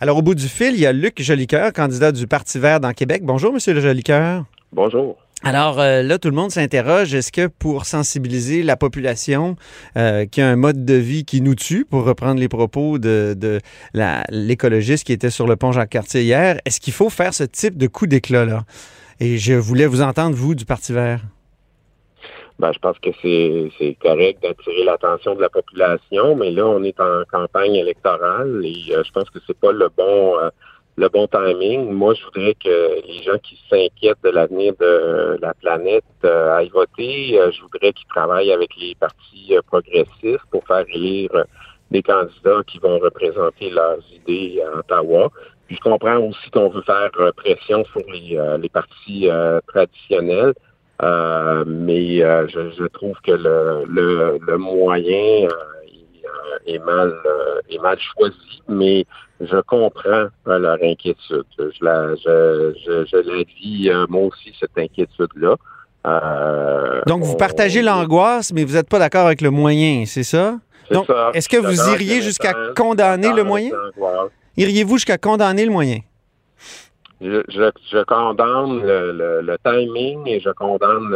Alors, au bout du fil, il y a Luc Jolicoeur, candidat du Parti vert dans Québec. Bonjour, Monsieur le Jolicoeur. Bonjour. Alors euh, là, tout le monde s'interroge, est-ce que pour sensibiliser la population euh, qui a un mode de vie qui nous tue, pour reprendre les propos de, de l'écologiste qui était sur le pont Jacques-Cartier hier, est-ce qu'il faut faire ce type de coup d'éclat-là? Et je voulais vous entendre, vous, du Parti vert. Ben, je pense que c'est correct d'attirer l'attention de la population, mais là, on est en campagne électorale et euh, je pense que c'est pas le bon euh, le bon timing. Moi, je voudrais que les gens qui s'inquiètent de l'avenir de la planète euh, aillent voter. je voudrais qu'ils travaillent avec les partis progressistes pour faire élire des candidats qui vont représenter leurs idées à Ottawa. Puis je comprends aussi qu'on veut faire pression sur les, les partis traditionnels. Euh, mais euh, je, trouve que le, le, moyen euh, est mal est mal choisi, mais je comprends leur inquiétude. Je la je, je, la vis moi aussi cette inquiétude là. Donc vous partagez l'angoisse, mais vous n'êtes pas d'accord avec le moyen, c'est ça? Donc est-ce que vous iriez jusqu'à condamner le moyen? Iriez-vous jusqu'à condamner le moyen? Je, condamne le, timing et je condamne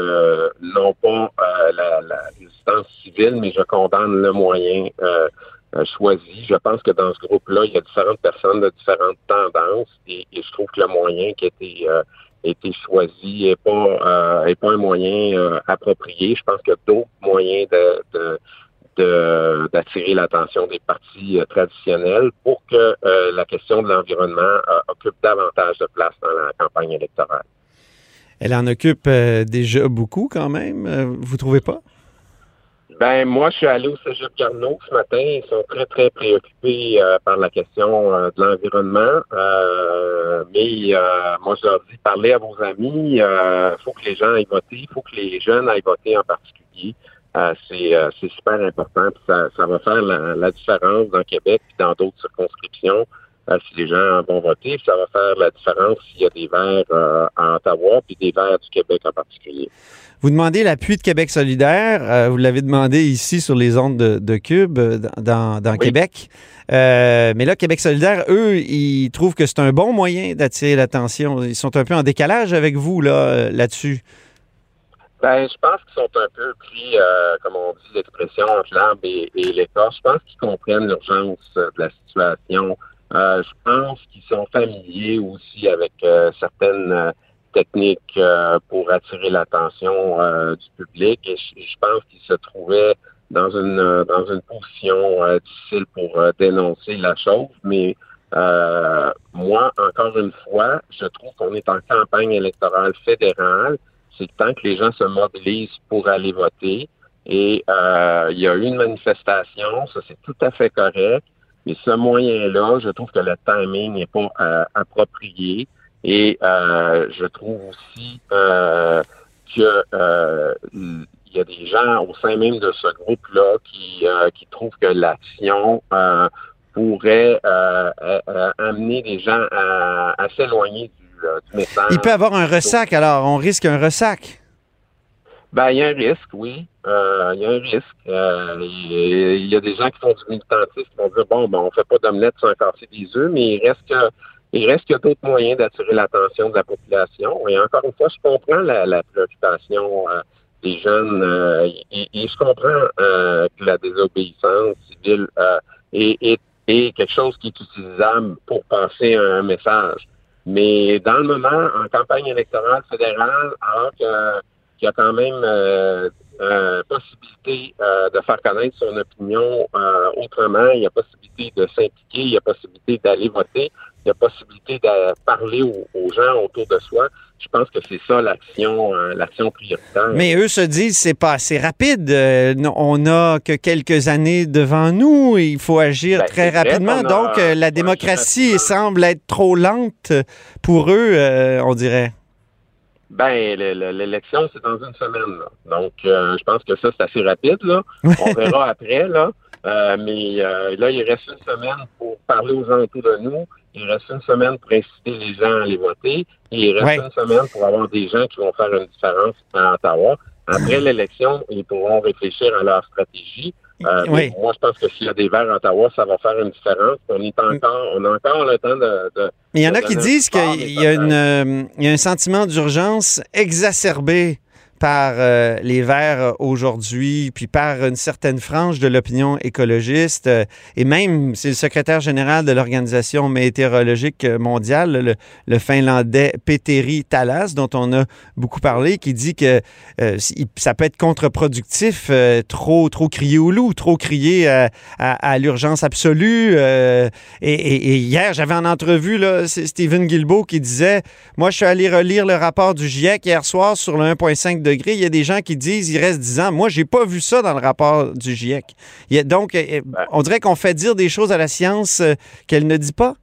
non pas euh, la, résistance civile, mais je condamne le moyen euh, euh, choisi. Je pense que dans ce groupe-là, il y a différentes personnes de différentes tendances et, je trouve que le moyen qui a été, choisi n'est pas, un moyen approprié. Je pense qu'il y a d'autres moyens de d'attirer l'attention des partis euh, traditionnels pour que euh, la question de l'environnement euh, occupe davantage de place dans la campagne électorale. Elle en occupe déjà beaucoup quand même, vous trouvez pas? Ben moi, je suis allé au Cégep Carnot ce matin. Ils sont très, très préoccupés par la question de l'environnement. mais moi, je leur dis, parlez à vos amis. Il faut que les gens aillent voter. Il faut que les jeunes aillent voter en particulier. Euh, euh, c'est super important. Ça, ça, va faire la, différence dans Québec et dans d'autres circonscriptions euh, si les gens vont voter. Ça va faire la différence s'il y a des verts en Ottawa puis des verts du Québec en particulier. Vous demandez l'appui de Québec solidaire. vous l'avez demandé ici sur les ondes de, Cube dans, dans Québec. mais là, Québec solidaire, eux, ils trouvent que c'est un bon moyen d'attirer l'attention. Ils sont un peu en décalage avec vous là là-dessus. Ben, je pense qu'ils sont un peu pris, euh, comme on dit l'expression, entre l'arbre et, et l'écorce. Je pense qu'ils comprennent l'urgence euh, de la situation. Euh, je pense qu'ils sont familiers aussi avec certaines techniques pour attirer l'attention du public. Et je, pense qu'ils se trouvaient dans une dans une position difficile pour dénoncer la chose. Mais moi, encore une fois, je trouve qu'on est en campagne électorale fédérale c'est temps que les gens se mobilisent pour aller voter. Et euh, il y a eu une manifestation, ça c'est tout à fait correct. Mais ce moyen-là, je trouve que le timing n'est pas euh, approprié. Et euh, je trouve aussi que il y a des gens au sein même de ce groupe-là qui, trouvent que l'action pourrait amener des gens à, à s'éloigner il peut avoir un ressac, alors. On risque un ressac. Ben, il y a un risque, oui. Euh, il y a un risque. Euh, il y a des gens qui font du militantisme qui vont dire bon, ben, on fait pas d'omelette sans casser des œufs, mais il reste que il reste qu'il y a d'autres moyens d'attirer l'attention de la population. Et encore une fois, je comprends la, préoccupation euh, des jeunes et, je comprends que la désobéissance civile est, est, quelque chose qui est utilisable pour passer un message. Mais dans le moment, en campagne électorale fédérale, alors qu'il y a quand même euh, euh, possibilité euh, de faire connaître son opinion euh, autrement, il y a possibilité de s'impliquer, il y a possibilité d'aller voter, il y a possibilité de parler aux, gens autour de soi. Je pense que c'est ça l'action, l'action prioritaire. Mais eux se disent c'est pas assez rapide. on n'a que quelques années devant nous. Il faut agir ben, très rapidement. Donc la démocratie semble être trop lente pour eux, on dirait. Ben, l'élection, c'est dans une semaine. Là. Donc, euh, je pense que ça, c'est assez rapide. Là. On verra après. Là. Euh, mais euh, là, il reste une semaine pour parler aux gens autour de nous. Il reste une semaine pour inciter les gens à aller voter. Et il reste une semaine pour avoir des gens qui vont faire une différence à Ottawa. Après l'élection, ils pourront réfléchir à leur stratégie. Euh, moi, je pense que s'il y a des verts à Ottawa, ça va faire une différence. On est encore, on a encore le temps de. Mais il y en a qui disent qu'il y, a euh, y a un sentiment d'urgence exacerbé par euh, les Verts aujourd'hui, puis par une certaine frange de l'opinion écologiste, euh, et même c'est le secrétaire général de l'Organisation météorologique mondiale, le, Finlandais Petteri Talas, dont on a beaucoup parlé, qui dit que euh, ça peut être contre-productif, trop, trop crier au loup, trop crier à, l'urgence absolue. Et, hier, j'avais en entrevue là, Stephen Guilbeault qui disait, moi je suis allé relire le rapport du GIEC hier soir sur le 1,5 il y a des gens qui disent il reste 10 ans. Moi, j'ai pas vu ça dans le rapport du GIEC. donc, euh, ben. on dirait qu'on fait dire des choses à la science euh, qu'elle ne dit pas?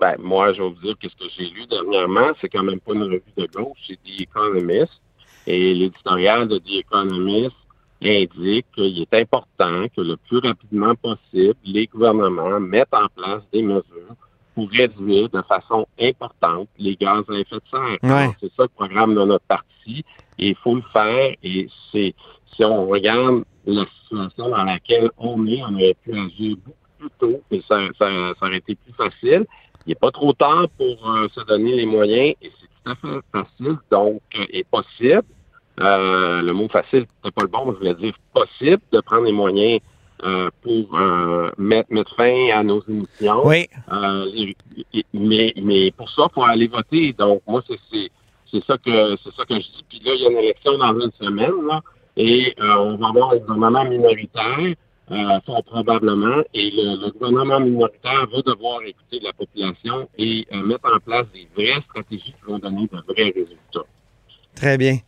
Ben, moi, je vais vous dire que ce que j'ai lu dernièrement, c'est quand même pas une revue de gauche, c'est The Economist. Et l'éditorial de The Economist indique qu'il est important que le plus rapidement possible, les gouvernements mettent en place des mesures pour réduire de façon importante les gaz à effet de serre. C'est ça le programme de notre parti et il faut le faire. Et c'est si on regarde la situation dans laquelle on est, on aurait pu agir beaucoup plus tôt et ça, ça, aurait été plus facile. Il n'est pas trop tard pour euh, se donner les moyens et c'est tout à fait facile, donc, euh, et possible. Euh, le mot facile, c'est pas le bon, mais je voulais dire possible de prendre les moyens euh, pour euh, mettre, mettre, fin à nos émissions. Oui. Euh, mais, mais pour ça, il faut aller voter. Donc, moi, c'est c'est ça que c'est ça que je dis. Puis là, il y a une élection dans une semaine, là, et on va avoir un gouvernement minoritaire, fort probablement, et le, gouvernement minoritaire va devoir écouter la population et mettre en place des vraies stratégies qui vont donner de vrais résultats. Très bien.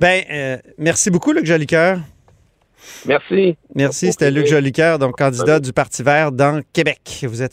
Ben, merci beaucoup, Luc Jolicoeur. Merci. Merci. C'était Luc Jolicoeur, donc candidat du Parti vert dans Québec. Vous êtes